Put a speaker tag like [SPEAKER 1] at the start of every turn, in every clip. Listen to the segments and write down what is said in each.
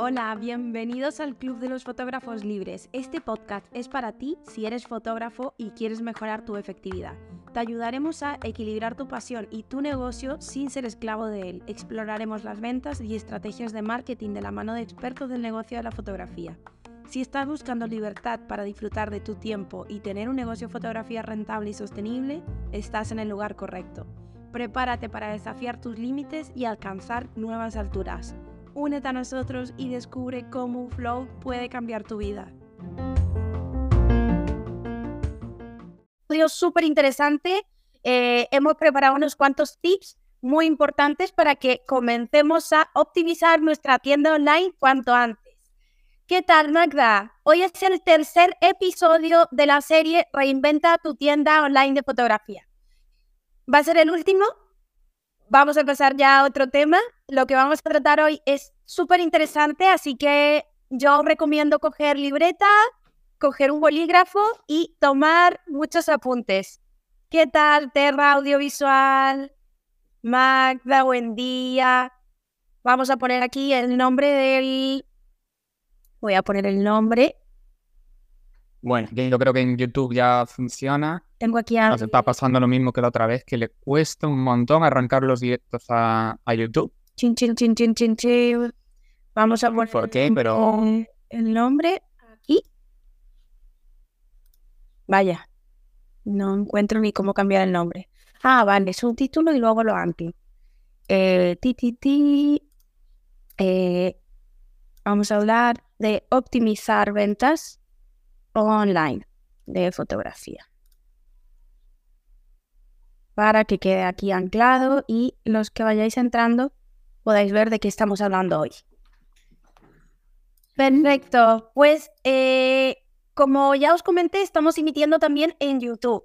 [SPEAKER 1] Hola, bienvenidos al Club de los Fotógrafos Libres. Este podcast es para ti si eres fotógrafo y quieres mejorar tu efectividad. Te ayudaremos a equilibrar tu pasión y tu negocio sin ser esclavo de él. Exploraremos las ventas y estrategias de marketing de la mano de expertos del negocio de la fotografía. Si estás buscando libertad para disfrutar de tu tiempo y tener un negocio de fotografía rentable y sostenible, estás en el lugar correcto. Prepárate para desafiar tus límites y alcanzar nuevas alturas. Únete a nosotros y descubre cómo flow puede cambiar tu vida.
[SPEAKER 2] Estudio súper interesante. Eh, hemos preparado unos cuantos tips muy importantes para que comencemos a optimizar nuestra tienda online cuanto antes. ¿Qué tal, Magda? Hoy es el tercer episodio de la serie Reinventa tu tienda online de fotografía. ¿Va a ser el último? Vamos a empezar ya a otro tema lo que vamos a tratar hoy es súper interesante, así que yo recomiendo coger libreta, coger un bolígrafo y tomar muchos apuntes. ¿Qué tal, Terra Audiovisual? Magda, buen día. Vamos a poner aquí el nombre del... Voy a poner el nombre.
[SPEAKER 3] Bueno, yo creo que en YouTube ya funciona.
[SPEAKER 2] Tengo aquí a...
[SPEAKER 3] Nos está pasando lo mismo que la otra vez, que le cuesta un montón arrancar los directos a, a YouTube.
[SPEAKER 2] Chin, chin, chin, chin, chin, chin. Vamos a poner
[SPEAKER 3] ¿Por qué? Pero...
[SPEAKER 2] el nombre aquí. Vaya, no encuentro ni cómo cambiar el nombre. Ah, vale, subtítulo y luego lo anti. Eh, ti, ti, ti. Eh, vamos a hablar de optimizar ventas online de fotografía. Para que quede aquí anclado y los que vayáis entrando podáis ver de qué estamos hablando hoy. Perfecto. Pues eh, como ya os comenté, estamos emitiendo también en YouTube.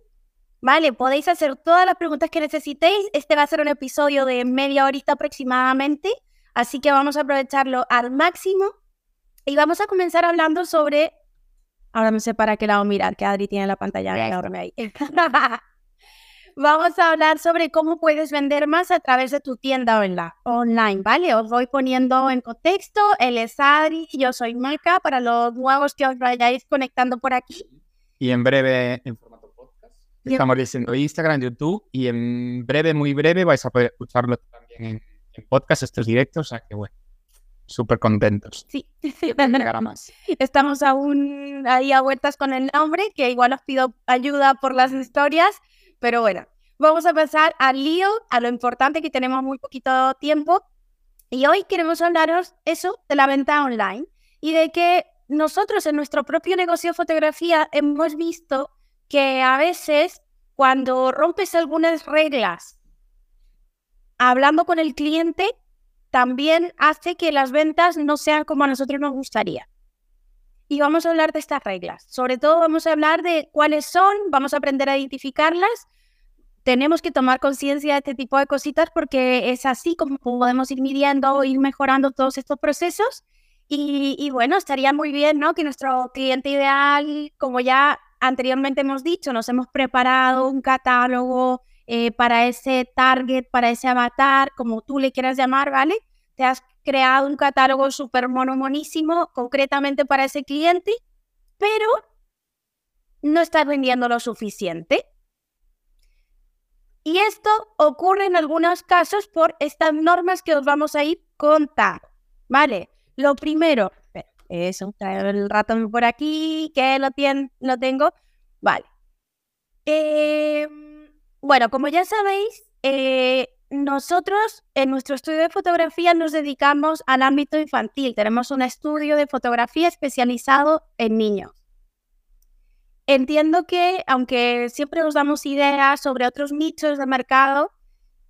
[SPEAKER 2] Vale, podéis hacer todas las preguntas que necesitéis. Este va a ser un episodio de media horita aproximadamente, así que vamos a aprovecharlo al máximo. Y vamos a comenzar hablando sobre... Ahora no sé para qué lado mirar, que Adri tiene la pantalla enorme ahí. vamos a hablar sobre cómo puedes vender más a través de tu tienda online, ¿vale? Os voy poniendo en contexto, él es Adri, yo soy Maca, para los nuevos que os vayáis conectando por aquí.
[SPEAKER 3] Y en breve, en formato podcast, estamos diciendo Instagram, YouTube, y en breve, muy breve, vais a poder escucharlo también en, en podcast, estos directos, o sea que bueno. Súper contentos.
[SPEAKER 2] Sí, estamos aún ahí a vueltas con el nombre, que igual os pido ayuda por las historias, pero bueno, vamos a pasar al lío, a lo importante que tenemos muy poquito tiempo. Y hoy queremos hablaros eso de la venta online y de que nosotros en nuestro propio negocio de fotografía hemos visto que a veces cuando rompes algunas reglas hablando con el cliente, también hace que las ventas no sean como a nosotros nos gustaría. Y vamos a hablar de estas reglas. Sobre todo vamos a hablar de cuáles son, vamos a aprender a identificarlas tenemos que tomar conciencia de este tipo de cositas porque es así como podemos ir midiendo, ir mejorando todos estos procesos. Y, bueno, estaría muy bien, ¿no? Que nuestro cliente ideal, como ya anteriormente hemos dicho, nos hemos preparado un catálogo eh, para ese target, para ese avatar, como tú le quieras llamar, ¿vale? Te has creado un catálogo súper monomonísimo, concretamente para ese cliente, pero no estás vendiendo lo suficiente. Y esto ocurre en algunos casos por estas normas que os vamos a ir contando. Vale, lo primero, eso, el ratón por aquí, que lo, lo tengo. Vale. Em, bueno, como ya sabéis, eh, nosotros en nuestro estudio de fotografía nos dedicamos al ámbito infantil. Tenemos un estudio de fotografía especializado en niños. Entiendo que, aunque siempre nos damos ideas sobre otros nichos de mercado,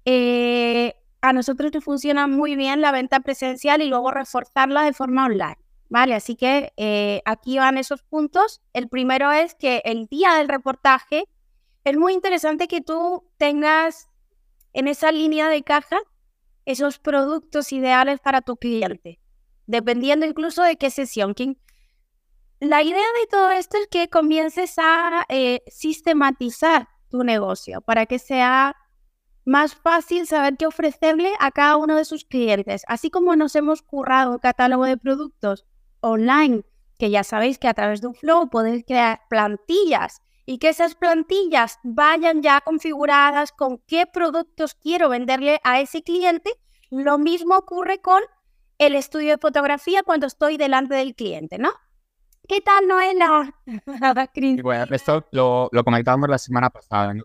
[SPEAKER 2] eh, a nosotros nos funciona muy bien la venta presencial y luego reforzarla de forma online. ¿Vale? Así que eh, aquí van esos puntos. El primero es que el día del reportaje es muy interesante que tú tengas en esa línea de caja esos productos ideales para tu cliente, dependiendo incluso de qué sesión la idea de todo esto es que comiences a eh, sistematizar tu negocio para que sea más fácil saber qué ofrecerle a cada uno de sus clientes. Así como nos hemos currado un catálogo de productos online, que ya sabéis que a través de un flow podéis crear plantillas y que esas plantillas vayan ya configuradas con qué productos quiero venderle a ese cliente. Lo mismo ocurre con el estudio de fotografía cuando estoy delante del cliente, ¿no? ¿Qué tal, Noela?
[SPEAKER 3] bueno, esto lo, lo, comentábamos la semana pasada,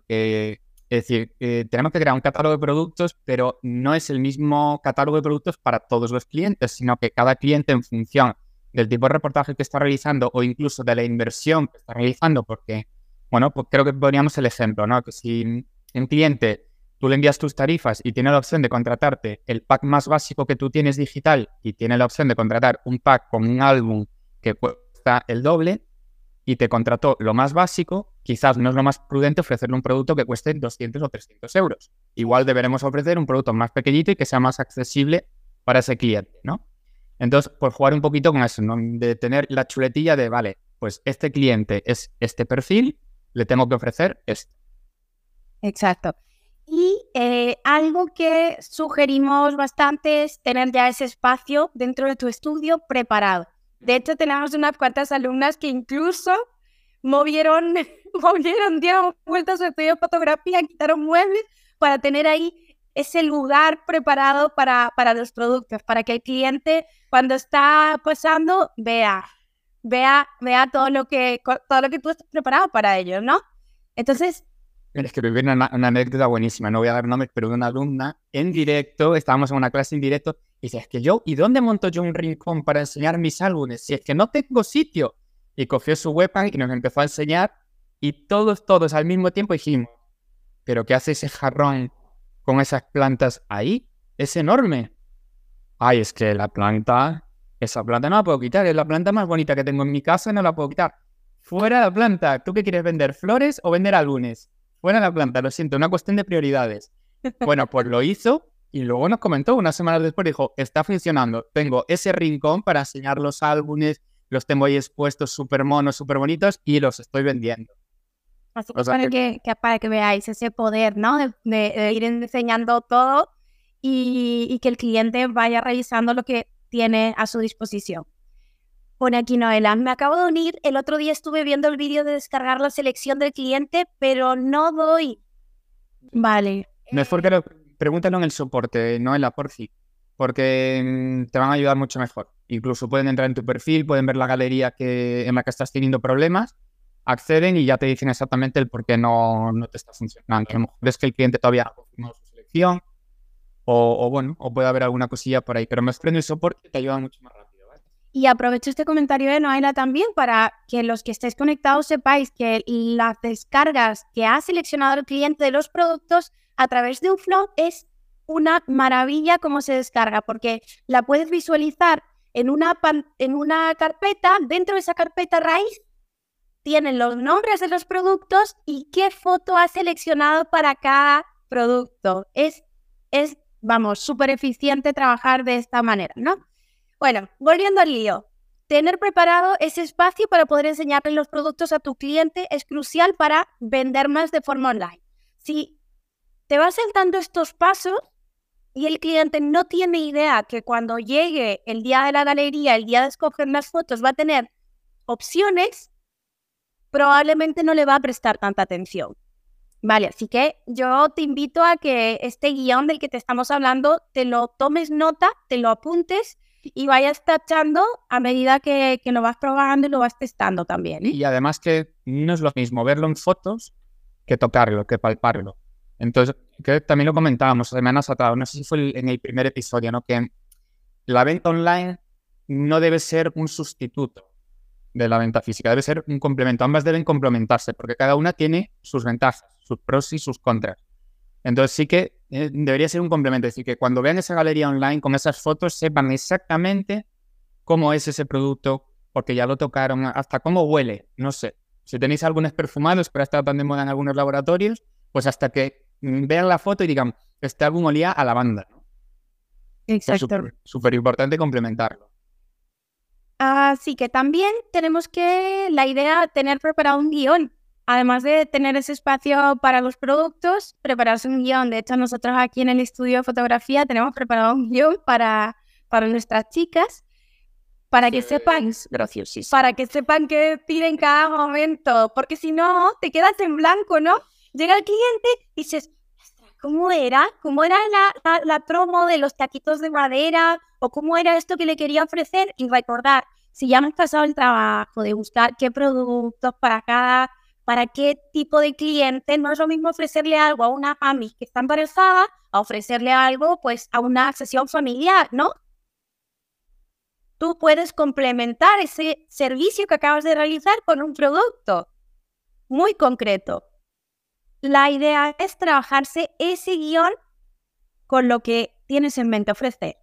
[SPEAKER 3] es decir, eh, tenemos que crear un catálogo de productos, pero no es el mismo catálogo de productos para todos los clientes, sino que cada cliente en función del tipo de reportaje que está realizando o incluso de la inversión que está realizando, porque, bueno, pues creo que poníamos el ejemplo, ¿no? Que si un cliente tú le envías tus tarifas y tiene la opción de contratarte el pack más básico que tú tienes digital y tiene la opción de contratar un pack con un álbum que cuesta el doble y te contrató lo más básico, quizás no es lo más prudente ofrecerle un producto que cueste 200 o 300 euros. Igual deberemos ofrecer un producto más pequeñito y que sea más accesible para ese cliente, ¿no? Entonces, por jugar un poquito con eso, ¿no? de tener la chuletilla de, vale, pues este cliente es este perfil, le tengo que ofrecer esto.
[SPEAKER 2] Exacto. Y eh, algo que sugerimos bastante es tener ya ese espacio dentro de tu estudio preparado. De hecho, tenemos unas cuantas alumnas que incluso movieron, movieron, dieron vueltas a su estudio de fotografía, quitaron muebles para tener ahí ese lugar preparado para, para los productos, para que el cliente cuando está pasando vea, vea, vea todo lo que, todo lo que tú estás preparado para ellos, ¿no? Entonces,
[SPEAKER 3] es que viví una, una, anécdota buenísima, no voy a dar nombres, pero de una alumna en directo, estábamos en una clase en directo, y dice, es que yo, ¿y dónde monto yo un rincón para enseñar mis álbumes? Si es que no tengo sitio. Y cogió su webcam y nos empezó a enseñar, y todos, todos al mismo tiempo dijimos, ¿pero qué hace ese jarrón con esas plantas ahí? Es enorme. Ay, es que la planta, esa planta no la puedo quitar, es la planta más bonita que tengo en mi casa y no la puedo quitar. Fuera la planta, ¿tú qué quieres vender? ¿Flores o vender álbumes? Fuera la planta, lo siento, una cuestión de prioridades. Bueno, pues lo hizo y luego nos comentó unas semanas después, dijo, está funcionando, tengo ese rincón para enseñar los álbumes, los tengo ahí expuestos súper monos, súper bonitos y los estoy vendiendo.
[SPEAKER 2] Así para, que... para que veáis ese poder, ¿no? De, ir enseñando todo y, que el cliente vaya revisando lo que tiene a su disposición. Pone aquí Noela, me acabo de unir, el otro día estuve viendo el vídeo de descargar la selección del cliente, pero no doy. Vale.
[SPEAKER 3] No es porque pregúntalo en el soporte, Noela, por sí, porque mm, te van a ayudar mucho mejor. Incluso pueden entrar en tu perfil, pueden ver la galería que, en la que estás teniendo problemas, acceden y ya te dicen exactamente el por qué no, no te está funcionando. A lo mejor es que el cliente todavía no ha confirmado su selección, o, bueno, o puede haber alguna cosilla por ahí, pero me en el soporte te ayuda mucho más rápido.
[SPEAKER 2] Y aprovecho este comentario de Noela también para que los que estéis conectados sepáis que las descargas que ha seleccionado el cliente de los productos a través de un flow es una maravilla cómo se descarga, porque la puedes visualizar en una, en una carpeta, dentro de esa carpeta raíz tienen los nombres de los productos y qué foto ha seleccionado para cada producto. Es, es vamos, súper eficiente trabajar de esta manera, ¿no? Bueno, volviendo al lío. Tener preparado ese espacio para poder enseñarle los productos a tu cliente es crucial para vender más de forma online. Si te vas saltando estos pasos y el cliente no tiene idea que cuando llegue el día de la galería, el día de escoger las fotos, va a tener opciones, probablemente no le va a prestar tanta atención. Vale, así que yo te invito a que este guion del que te estamos hablando, te lo tomes nota, te lo apuntes y vayas tachando a medida que, que, lo vas probando y lo vas testando también. ¿eh?
[SPEAKER 3] Y además que no es lo mismo verlo en fotos que tocarlo, que palparlo. Entonces, que también lo comentábamos semanas atrás, no sé si fue en el primer episodio, ¿no? Que la venta online no debe ser un sustituto de la venta física, debe ser un complemento. Ambas deben complementarse porque cada una tiene sus ventajas, sus pros y sus contras. Entonces sí que eh, debería ser un complemento, es decir, que cuando vean esa galería online con esas fotos sepan exactamente cómo es ese producto, porque ya lo tocaron, hasta cómo huele, no sé. Si tenéis algunos perfumados, pero está tan de moda en algunos laboratorios, pues hasta que mm, vean la foto y digan, este álbum olía a lavanda. ¿no?
[SPEAKER 2] Exacto.
[SPEAKER 3] Súper importante complementarlo.
[SPEAKER 2] Así que también tenemos que, la idea, tener preparado un guion además de tener ese espacio para los productos, prepararse un guion. De hecho, nosotros aquí en el estudio de fotografía tenemos preparado un guion para, para nuestras chicas, para que sepan, para que sepan qué decir en cada momento, porque si no, te quedas en blanco, ¿no? Llega el cliente y dices, ¿cómo era? ¿Cómo era la, la, promo de los taquitos de madera? ¿O cómo era esto que le quería ofrecer? Y recordar, si ya hemos pasado el trabajo de buscar qué productos para cada, para qué tipo de cliente, no es lo mismo ofrecerle algo a una mami que está embarazada a ofrecerle algo pues a una sesión familiar, ¿no? Tú puedes complementar ese servicio que acabas de realizar con un producto muy concreto la idea es trabajarse ese guion con lo que tienes en mente ofrecer.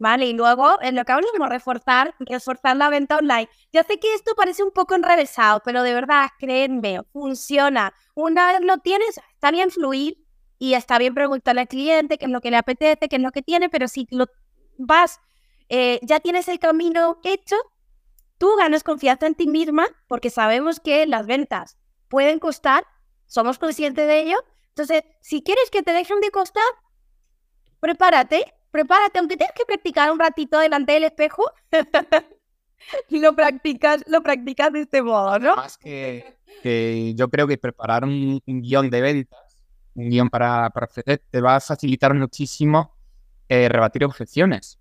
[SPEAKER 2] ¿Vale? Y luego, en lo que hablamos, reforzar, reforzar la venta online. Ya sé que esto parece un poco enrevesado, pero de verdad, créenme, funciona. Una vez lo tienes, está bien fluir y está bien preguntarle al cliente qué es lo que le apetece, qué es lo que tiene, pero si lo vas, eh, ya tienes el camino hecho, tú ganas confianza en ti misma porque sabemos que las ventas pueden costar somos conscientes de ello. Entonces, si quieres que te dejen de costar, prepárate, prepárate, aunque tengas que practicar un ratito delante del espejo, lo practicas, lo practicas de este modo, ¿no?
[SPEAKER 3] Más que, que yo creo que preparar un, guion de ventas, un guion para, para te va a facilitar muchísimo eh, rebatir objeciones,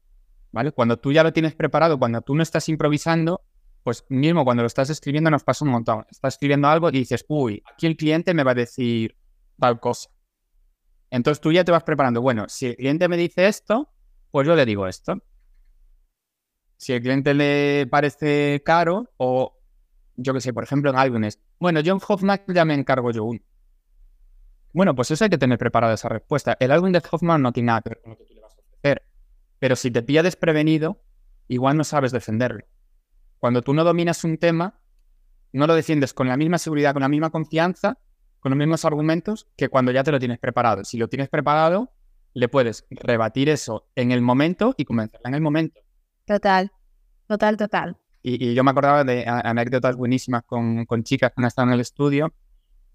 [SPEAKER 3] ¿vale? Cuando tú ya lo tienes preparado, cuando tú no estás improvisando, pues mismo cuando lo estás escribiendo nos pasa un montón. Estás escribiendo algo y dices, uy, aquí el cliente me va a decir tal cosa. Entonces tú ya te vas preparando, bueno, si el cliente me dice esto, pues yo le digo esto. Si el cliente le parece caro o yo que sé, por ejemplo, en álbumes, bueno, John Hoffman ya me encargo yo uno. Bueno, pues eso hay que tener preparada esa respuesta. El álbum de Hoffman no tiene nada que ver con lo que tú le vas a ofrecer. Pero si te pilla desprevenido, igual no sabes defenderlo. Cuando tú no dominas un tema, no lo defiendes con la misma seguridad, con la misma confianza, con los mismos argumentos que cuando ya te lo tienes preparado. Si lo tienes preparado, le puedes rebatir eso en el momento y convencerla en el momento.
[SPEAKER 2] Total, total, total.
[SPEAKER 3] Y, yo me acordaba de anécdotas buenísimas con, chicas que han estado en el estudio.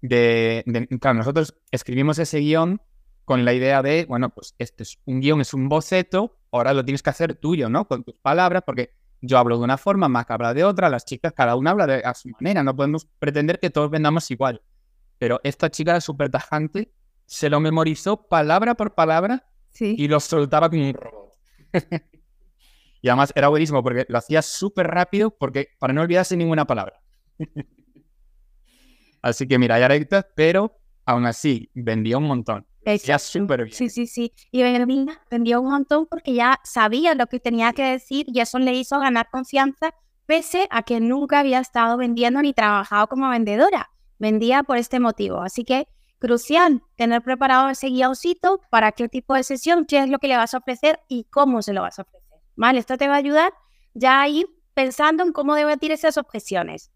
[SPEAKER 3] De, claro, nosotros escribimos ese guion con la idea de, bueno, pues este es un guion, es un boceto, ahora lo tienes que hacer tuyo, ¿no? Con tus palabras, porque yo hablo de una forma, Mac habla de otra, las chicas, cada una habla de, a su manera. No podemos pretender que todos vendamos igual. Pero esta chica era súper tajante, se lo memorizó palabra por palabra y lo soltaba como un robot. y además era buenísimo porque lo hacía súper rápido porque para no olvidarse ninguna palabra. así que mira, ya rectas, pero aún así vendía un montón. Ya súper bien.
[SPEAKER 2] Sí, sí, sí. Y vendió un montón porque ya sabía lo que tenía que decir y eso le hizo ganar confianza, pese a que nunca había estado vendiendo ni trabajado como vendedora. Vendía por este motivo. Así que crucial tener preparado ese guioncito para qué tipo de sesión, qué es lo que le vas a ofrecer y cómo se lo vas a ofrecer. ¿Vale? Esto te va a ayudar ya a ir pensando en cómo debatir esas objeciones.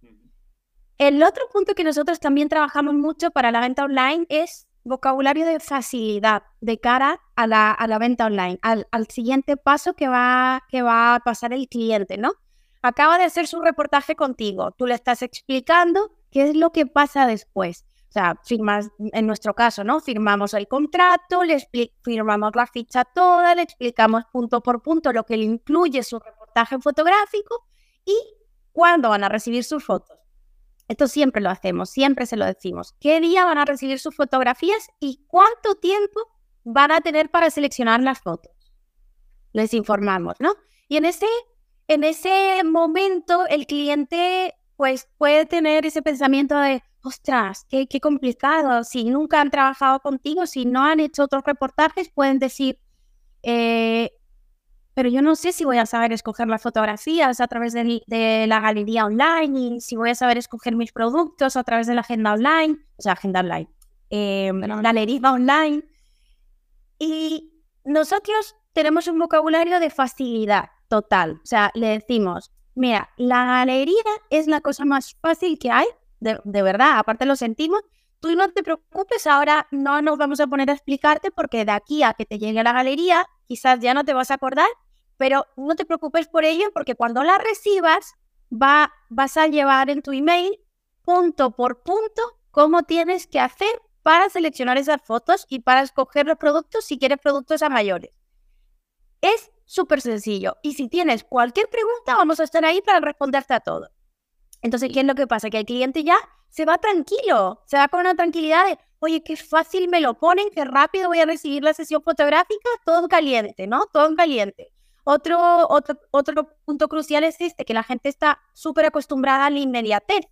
[SPEAKER 2] El otro punto que nosotros también trabajamos mucho para la venta online es vocabulario de facilidad de cara a la, a la venta online, al, al, siguiente paso que va, que va a pasar el cliente, ¿no? Acaba de hacer su reportaje contigo, tú le estás explicando qué es lo que pasa después. O sea, firmas, en nuestro caso, ¿no? Firmamos el contrato, le firmamos la ficha toda, le explicamos punto por punto lo que le incluye su reportaje fotográfico y cuándo van a recibir sus fotos. Esto siempre lo hacemos, siempre se lo decimos. ¿Qué día van a recibir sus fotografías y cuánto tiempo van a tener para seleccionar las fotos? Les informamos, ¿no? Y en ese, en ese momento el cliente pues puede tener ese pensamiento de, ostras, qué, qué complicado, si nunca han trabajado contigo, si no han hecho otros reportajes, pueden decir, eh, pero yo no sé si voy a saber escoger las fotografías a través de, la galería online y si voy a saber escoger mis productos a través de la agenda online, o sea, agenda online, eh, galería online. Y nosotros tenemos un vocabulario de facilidad total. O sea, le decimos, mira, la galería es la cosa más fácil que hay, de, de verdad, aparte lo sentimos. Tú no te preocupes, ahora no nos vamos a poner a explicarte porque de aquí a que te llegue a la galería, quizás ya no te vas a acordar pero no te preocupes por ello porque cuando la recibas va, vas a llevar en tu email punto por punto cómo tienes que hacer para seleccionar esas fotos y para escoger los productos si quieres productos a mayores. Es súper sencillo. Y si tienes cualquier pregunta, vamos a estar ahí para responderte a todo. Entonces, ¿qué es lo que pasa? Que el cliente ya se va tranquilo, se va con una tranquilidad de, oye, qué fácil me lo ponen, qué rápido voy a recibir la sesión fotográfica, todo caliente, ¿no? Todo caliente. Otro, otro, otro punto crucial es este, que la gente está súper acostumbrada a la inmediatez.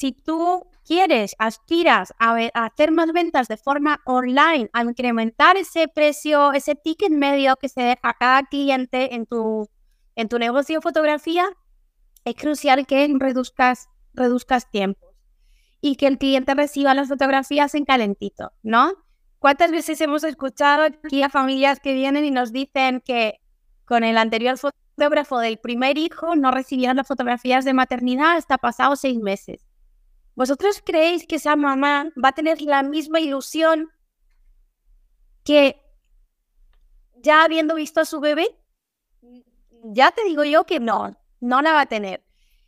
[SPEAKER 2] Si tú quieres, aspiras a, hacer más ventas de forma online, a incrementar ese precio, ese ticket medio que se deja a cada cliente en tu, en tu negocio de fotografía, es crucial que reduzcas, reduzcas tiempos y que el cliente reciba las fotografías en calentito, ¿no? ¿Cuántas veces hemos escuchado aquí a familias que vienen y nos dicen que con el anterior fotógrafo del primer hijo no recibieron las fotografías de maternidad hasta pasados seis meses? ¿Vosotros creéis que esa mamá va a tener la misma ilusión que ya habiendo visto a su bebé? Ya te digo yo que no, no la va a tener.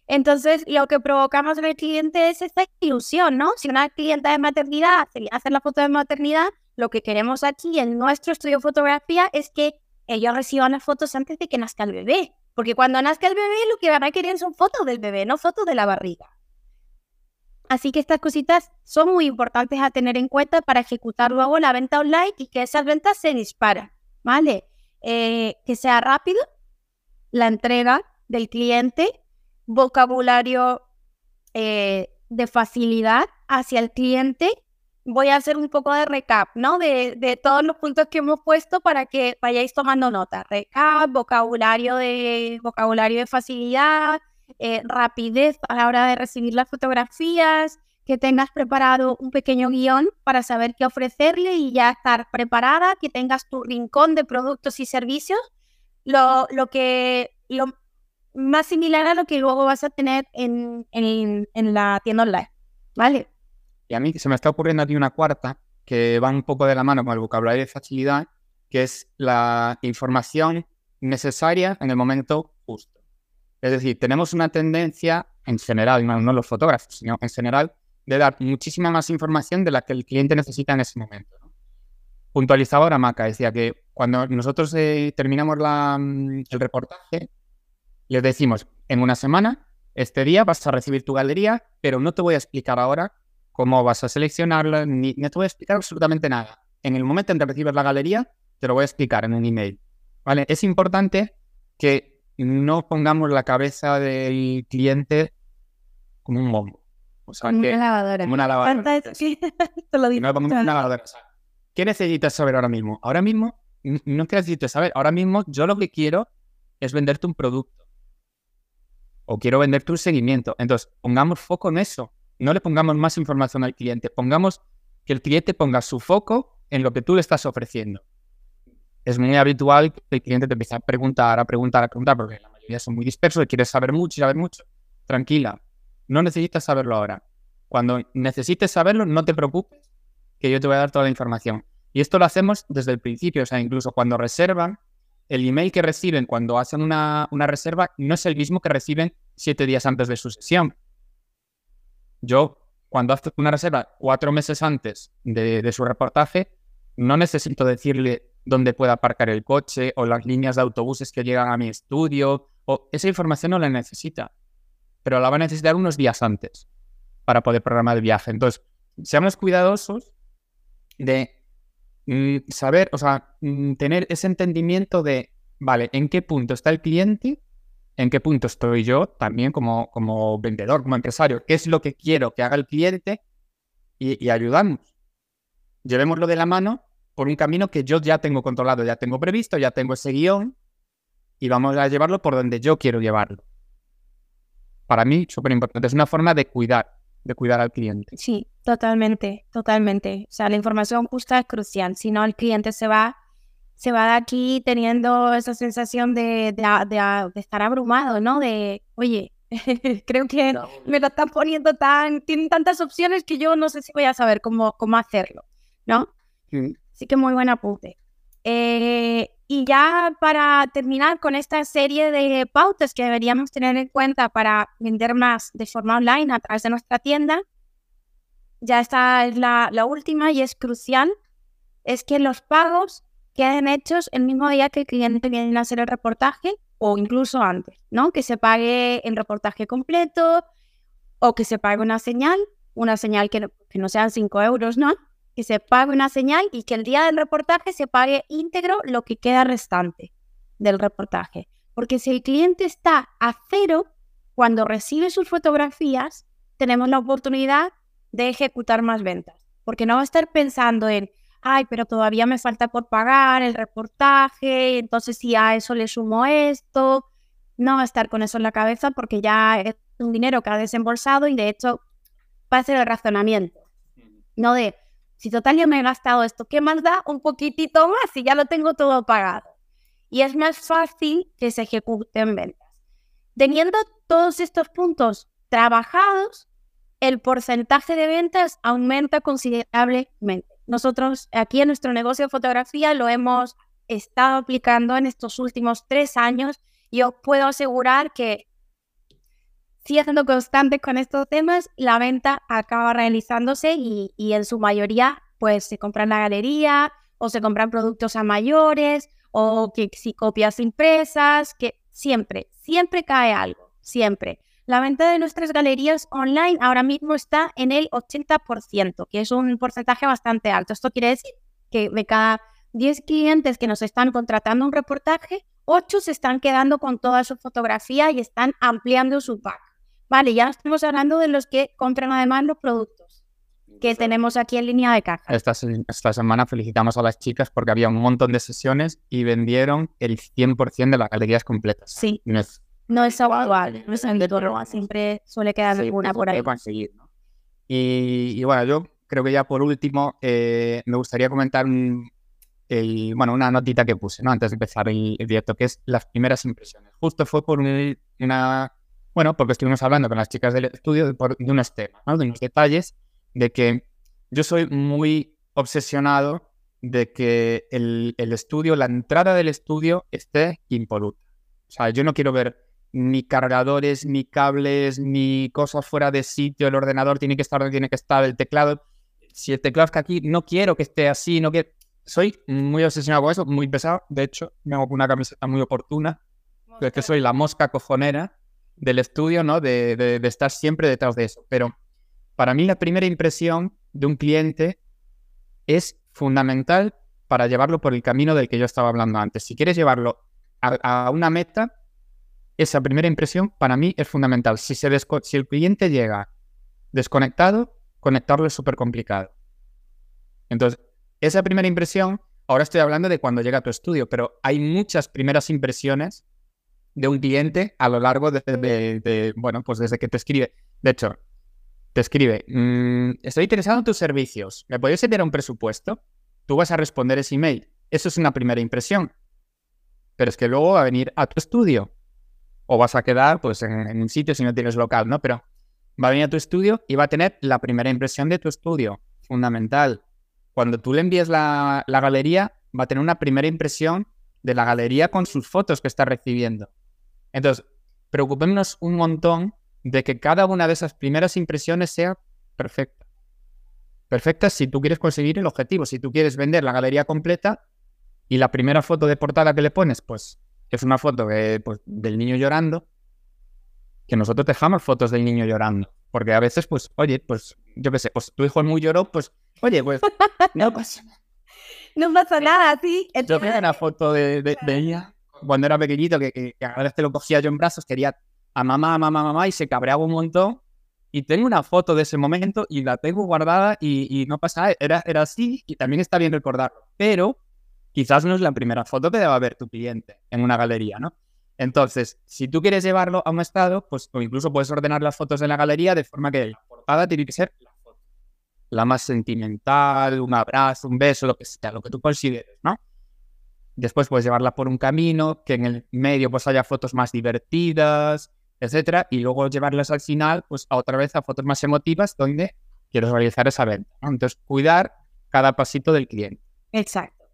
[SPEAKER 2] Entonces, lo que provocamos en el cliente es esta ilusión, ¿no? Si una clienta de maternidad hacer la foto de maternidad, lo que queremos aquí en nuestro estudio de fotografía es que ellos reciban las fotos antes de que nazca el bebé. Porque cuando nazca el bebé, lo que van a querer son fotos del bebé, no fotos de la barriga. Así que estas cositas son muy importantes a tener en cuenta para ejecutar luego la venta online y que esas ventas se disparen, ¿vale? Eh, que sea rápido la entrega del cliente, vocabulario eh, de facilidad hacia el cliente. Voy a hacer un poco de recap, ¿no? De, todos los puntos que hemos puesto para que vayáis tomando nota. Recap, vocabulario de, vocabulario de facilidad, eh, rapidez a la hora de recibir las fotografías, que tengas preparado un pequeño guion para saber qué ofrecerle y ya estar preparada, que tengas tu rincón de productos y servicios, lo, lo que lo más similar a lo que luego vas a tener en, en, en la tienda online, ¿vale?
[SPEAKER 3] Y a mí se me está ocurriendo aquí una cuarta que va un poco de la mano con el vocabulario de facilidad, que es la información necesaria en el momento justo. Es decir, tenemos una tendencia en general, no, los fotógrafos, sino en general, de dar muchísima más información de la que el cliente necesita en ese momento. Puntualizaba ahora Maca, decía que cuando nosotros eh, terminamos mm, el reportaje, les decimos, en una semana, este día vas a recibir tu galería, pero no te voy a explicar ahora cómo vas a seleccionarla, ni, ni te voy a explicar absolutamente nada. En el momento en que recibes la galería, te lo voy a explicar en un email. ¿Vale? Es importante que no pongamos la cabeza del cliente como un bombo.
[SPEAKER 2] como una lavadora.
[SPEAKER 3] Como una lavadora. una lavadora. ¿Qué necesitas saber ahora mismo? Ahora mismo, no que necesites saber. Ahora mismo, yo lo que quiero es venderte un producto. O quiero venderte un seguimiento. Entonces, pongamos foco en eso. No le pongamos más información al cliente. Pongamos que el cliente ponga su foco en lo que tú le estás ofreciendo es muy habitual que el cliente te empiece a preguntar, a preguntar, a preguntar, porque la mayoría son muy dispersos y quieres saber mucho y saber mucho. Tranquila, no necesitas saberlo ahora. Cuando necesites saberlo, no te preocupes, que yo te voy a dar toda la información. Y esto lo hacemos desde el principio, o sea, incluso cuando reservan, el email que reciben cuando hacen una, reserva no es el mismo que reciben siete días antes de su sesión. Yo, cuando hago una reserva cuatro meses antes de, de su reportaje, no necesito decirle donde pueda aparcar el coche o las líneas de autobuses que llegan a mi estudio. O esa información no la necesita, pero la va a necesitar unos días antes para poder programar el viaje. Entonces, seamos cuidadosos de mm, saber, o sea, mm, tener ese entendimiento de, vale, en qué punto está el cliente, en qué punto estoy yo también como, como vendedor, como empresario, qué es lo que quiero que haga el cliente y, y ayudamos. Llevémoslo de la mano por un camino que yo ya tengo controlado, ya tengo previsto, ya tengo ese guion y vamos a llevarlo por donde yo quiero llevarlo. Para mí, súper importante. Es una forma de cuidar, de cuidar al cliente.
[SPEAKER 2] Sí, totalmente, totalmente. O sea, la información justa es crucial. Si no, el cliente se va, se va de aquí teniendo esa sensación de, de, estar abrumado, ¿no? De, oye, creo que me lo están poniendo tan, tienen tantas opciones que yo no sé si voy a saber cómo, cómo hacerlo, ¿no? Así que muy buen apunte. Eh, y ya para terminar con esta serie de pautas que deberíamos tener en cuenta para vender más de forma online a través de nuestra tienda, ya esta es la, la última y es crucial, es que los pagos queden hechos el mismo día que el cliente viene a hacer el reportaje o incluso antes, ¿no? Que se pague el reportaje completo o que se pague una señal, una señal que no, que no sean 5 euros, ¿no? Que se pague una señal y que el día del reportaje se pague íntegro lo que queda restante del reportaje. Porque si el cliente está a cero, cuando recibe sus fotografías, tenemos la oportunidad de ejecutar más ventas. Porque no va a estar pensando en, ay, pero todavía me falta por pagar el reportaje, entonces si a eso le sumo esto, no va a estar con eso en la cabeza porque ya es un dinero que ha desembolsado y de hecho va a ser el razonamiento, no de, si total ya me he gastado esto, ¿qué más da? Un poquitito más y ya lo tengo todo pagado. Y es más fácil que se ejecuten ventas. Teniendo todos estos puntos trabajados, el porcentaje de ventas aumenta considerablemente. Nosotros aquí en nuestro negocio de fotografía lo hemos estado aplicando en estos últimos tres años y os puedo asegurar que siendo constante con estos temas, la venta acaba realizándose y, y en su mayoría pues se compran la galería o se compran productos a mayores o que si copias impresas, que siempre, siempre cae algo, siempre. La venta de nuestras galerías online ahora mismo está en el 80%, que es un porcentaje bastante alto. Esto quiere decir que de cada 10 clientes que nos están contratando un reportaje, 8 se están quedando con toda su fotografía y están ampliando su pack. Vale, ya estamos hablando de los que compran además los productos que tenemos aquí en línea de caja.
[SPEAKER 3] Esta, esta semana felicitamos a las chicas porque había un montón de sesiones y vendieron el 100% de las galerías completas.
[SPEAKER 2] Sí. No es habitual, no es habitual, siempre suele quedar alguna por ahí.
[SPEAKER 3] Conseguir, ¿no? y, y, bueno, yo creo que ya por último eh, me gustaría comentar un, el, bueno, una notita que puse ¿no? antes de empezar el, el, directo, que es las primeras impresiones. Justo fue por una, bueno, porque estuvimos hablando con las chicas del estudio de, por, de unos temas, ¿no? de unos detalles, de que yo soy muy obsesionado de que el, el estudio, la entrada del estudio esté impoluta. O sea, yo no quiero ver ni cargadores, ni cables, ni cosas fuera de sitio. El ordenador tiene que estar donde tiene que estar, el teclado. Si el teclado está aquí, no quiero que esté así, no quiero... Soy muy obsesionado con eso, muy pesado. De hecho, me hago una camiseta muy oportuna. Es que soy la mosca cojonera del estudio, ¿no? De, de, de estar siempre detrás de eso. Pero para mí la primera impresión de un cliente es fundamental para llevarlo por el camino del que yo estaba hablando antes. Si quieres llevarlo a, una meta, esa primera impresión para mí es fundamental. Si, se si el cliente llega desconectado, conectarlo es súper complicado. Entonces, esa primera impresión, ahora estoy hablando de cuando llega a tu estudio, pero hay muchas primeras impresiones de un cliente a lo largo de, bueno, pues desde que te escribe. De hecho, te escribe, mmm, estoy interesado en tus servicios, ¿me podrías enviar un presupuesto? Tú vas a responder ese email. Eso es una primera impresión. Pero es que luego va a venir a tu estudio o vas a quedar pues en, en, un sitio si no tienes local, ¿no? Pero va a venir a tu estudio y va a tener la primera impresión de tu estudio, fundamental. Cuando tú le envíes la, la galería, va a tener una primera impresión de la galería con sus fotos que está recibiendo. Entonces, preocupémonos un montón de que cada una de esas primeras impresiones sea perfecta. Perfecta si tú quieres conseguir el objetivo, si tú quieres vender la galería completa y la primera foto de portada que le pones, pues es una foto que, pues, del niño llorando, que nosotros dejamos fotos del niño llorando. Porque a veces, pues, oye, pues, yo qué sé, pues tu hijo es muy lloró, pues, oye, pues, no pasa nada.
[SPEAKER 2] No pasa nada, sí.
[SPEAKER 3] Yo vi una foto de, de, de, ella cuando era pequeñito, que, que, que a veces lo cogía yo en brazos, quería a mamá, a mamá, a mamá, y se cabreaba un montón. Y tengo una foto de ese momento y la tengo guardada y, y no pasa nada. Era, era así y también está bien recordarlo. Pero quizás no es la primera foto que deba ver tu cliente en una galería, ¿no? Entonces, si tú quieres llevarlo a un estado, pues o incluso puedes ordenar las fotos en la galería de forma que la portada tiene que ser la foto, la más sentimental, un abrazo, un beso, lo que sea, lo que tú consideres, ¿no? Después puedes llevarla por un camino, que en el medio pues haya fotos más divertidas, etcétera, y luego llevarlas al final, pues a otra vez a fotos más emotivas donde quieres realizar esa venta. Entonces, cuidar cada pasito del cliente.
[SPEAKER 2] Exacto.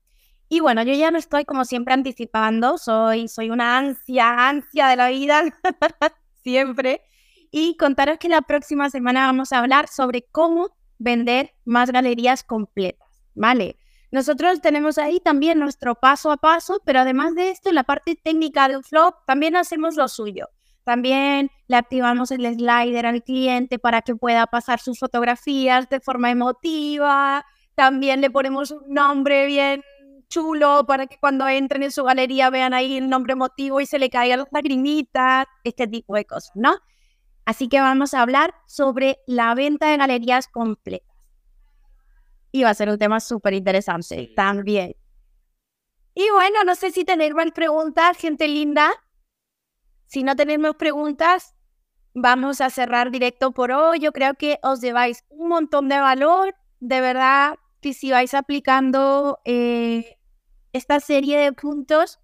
[SPEAKER 2] Y bueno, yo ya me estoy como siempre anticipando, soy, soy una ansia, ansia de la vida, siempre. Y contaros que la próxima semana vamos a hablar sobre cómo vender más galerías completas, ¿vale? Nosotros tenemos ahí también nuestro paso a paso, pero además de esto, en la parte técnica del flow, también hacemos lo suyo. También le activamos el slider al cliente para que pueda pasar sus fotografías de forma emotiva. También le ponemos un nombre bien chulo para que cuando entren en su galería vean ahí el nombre emotivo y se le caigan las lagrimitas, este tipo de cosas, ¿no? Así que vamos a hablar sobre la venta de galerías completas. Y va a ser un tema súper interesante también. Y bueno, no sé si tenéis más preguntas, gente linda. Si no tenéis más preguntas, vamos a cerrar directo por hoy. Yo creo que os lleváis un montón de valor. De verdad, que si vais aplicando eh, esta serie de puntos,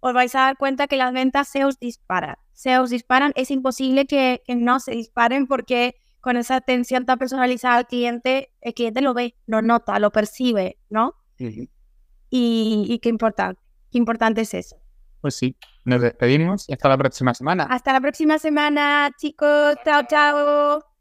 [SPEAKER 2] os vais a dar cuenta que las ventas se os disparan. Se os disparan. Es imposible que, no se disparen porque con esa atención tan personalizada al cliente, el cliente lo ve, lo nota, lo percibe, ¿no? y, y qué importante, qué importante es eso.
[SPEAKER 3] Pues sí, nos despedimos y hasta la próxima semana.
[SPEAKER 2] Hasta la próxima semana, chicos. Chao, chao.